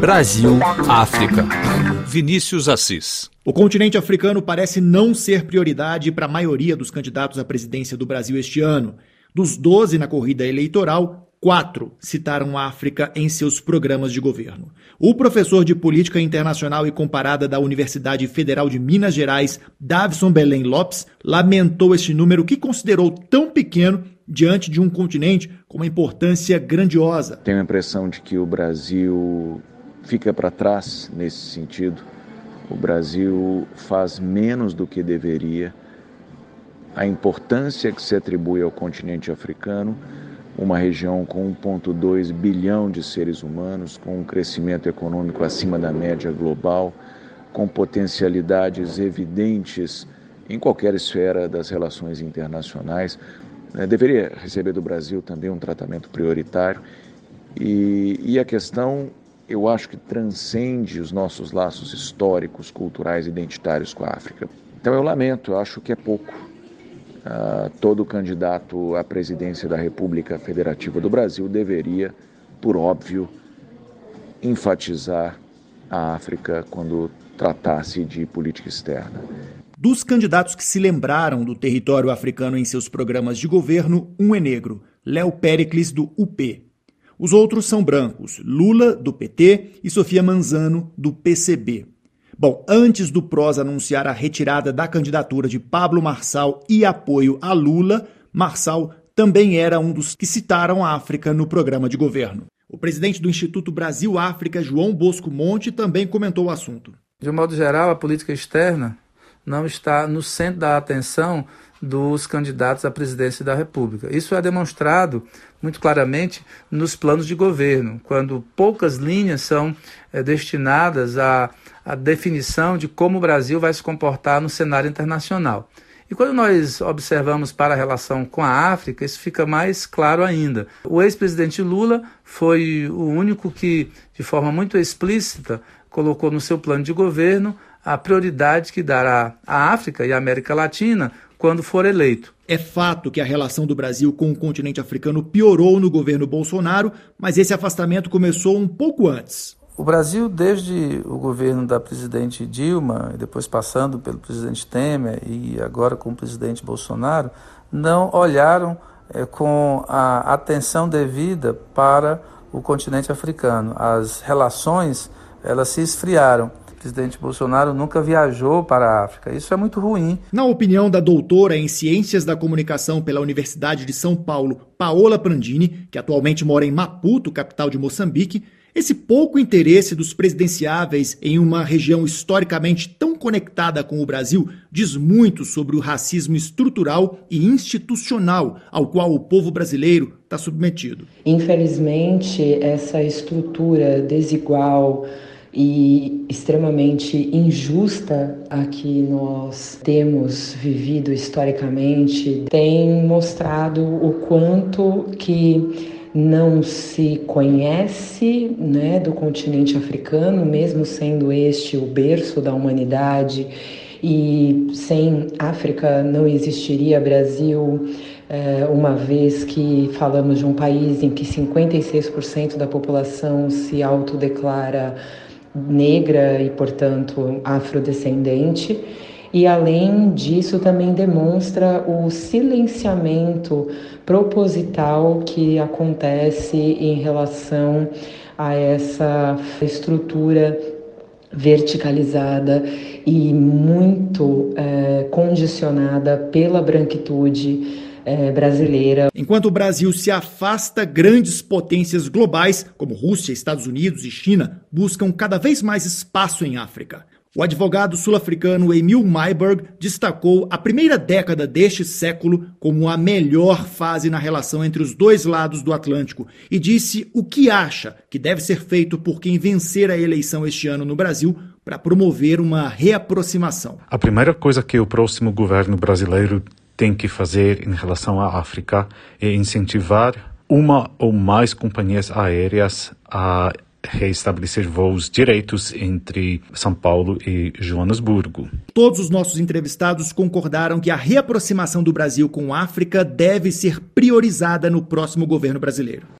Brasil, África. Vinícius Assis. O continente africano parece não ser prioridade para a maioria dos candidatos à presidência do Brasil este ano. Dos 12 na corrida eleitoral, quatro citaram a África em seus programas de governo. O professor de Política Internacional e Comparada da Universidade Federal de Minas Gerais, Davison Belém Lopes, lamentou este número que considerou tão pequeno diante de um continente com uma importância grandiosa. Tenho a impressão de que o Brasil fica para trás nesse sentido. O Brasil faz menos do que deveria. A importância que se atribui ao continente africano, uma região com 1,2 bilhão de seres humanos, com um crescimento econômico acima da média global, com potencialidades evidentes em qualquer esfera das relações internacionais, né, deveria receber do Brasil também um tratamento prioritário. E, e a questão, eu acho que transcende os nossos laços históricos, culturais, identitários com a África. Então eu lamento, eu acho que é pouco. Uh, todo candidato à presidência da República Federativa do Brasil deveria, por óbvio, enfatizar a África quando tratasse de política externa. Dos candidatos que se lembraram do território africano em seus programas de governo, um é negro, Léo Pericles, do UP. Os outros são brancos, Lula, do PT, e Sofia Manzano, do PCB. Bom, antes do PROS anunciar a retirada da candidatura de Pablo Marçal e apoio a Lula, Marçal também era um dos que citaram a África no programa de governo. O presidente do Instituto Brasil-África, João Bosco Monte, também comentou o assunto. De um modo geral, a política externa não está no centro da atenção dos candidatos à presidência da República. Isso é demonstrado muito claramente nos planos de governo, quando poucas linhas são é, destinadas à, à definição de como o Brasil vai se comportar no cenário internacional. E quando nós observamos para a relação com a África, isso fica mais claro ainda. O ex-presidente Lula foi o único que, de forma muito explícita, colocou no seu plano de governo a prioridade que dará à África e à América Latina quando for eleito. É fato que a relação do Brasil com o continente africano piorou no governo Bolsonaro, mas esse afastamento começou um pouco antes. O Brasil, desde o governo da presidente Dilma, e depois passando pelo presidente Temer e agora com o presidente Bolsonaro, não olharam é, com a atenção devida para o continente africano. As relações elas se esfriaram presidente Bolsonaro nunca viajou para a África. Isso é muito ruim. Na opinião da doutora em Ciências da Comunicação pela Universidade de São Paulo, Paola Prandini, que atualmente mora em Maputo, capital de Moçambique, esse pouco interesse dos presidenciáveis em uma região historicamente tão conectada com o Brasil diz muito sobre o racismo estrutural e institucional ao qual o povo brasileiro está submetido. Infelizmente, essa estrutura desigual e extremamente injusta a que nós temos vivido historicamente tem mostrado o quanto que não se conhece né, do continente africano, mesmo sendo este o berço da humanidade, e sem África não existiria Brasil, eh, uma vez que falamos de um país em que 56% da população se autodeclara negra e, portanto, afrodescendente. E além disso, também demonstra o silenciamento proposital que acontece em relação a essa estrutura verticalizada e muito é, condicionada pela branquitude é, brasileira. Enquanto o Brasil se afasta, grandes potências globais, como Rússia, Estados Unidos e China, buscam cada vez mais espaço em África. O advogado sul-africano Emil Mayberg destacou a primeira década deste século como a melhor fase na relação entre os dois lados do Atlântico e disse o que acha que deve ser feito por quem vencer a eleição este ano no Brasil para promover uma reaproximação. A primeira coisa que o próximo governo brasileiro tem que fazer em relação à África é incentivar uma ou mais companhias aéreas a reestabelecer voos diretos entre São Paulo e Joanesburgo. Todos os nossos entrevistados concordaram que a reaproximação do Brasil com a África deve ser priorizada no próximo governo brasileiro.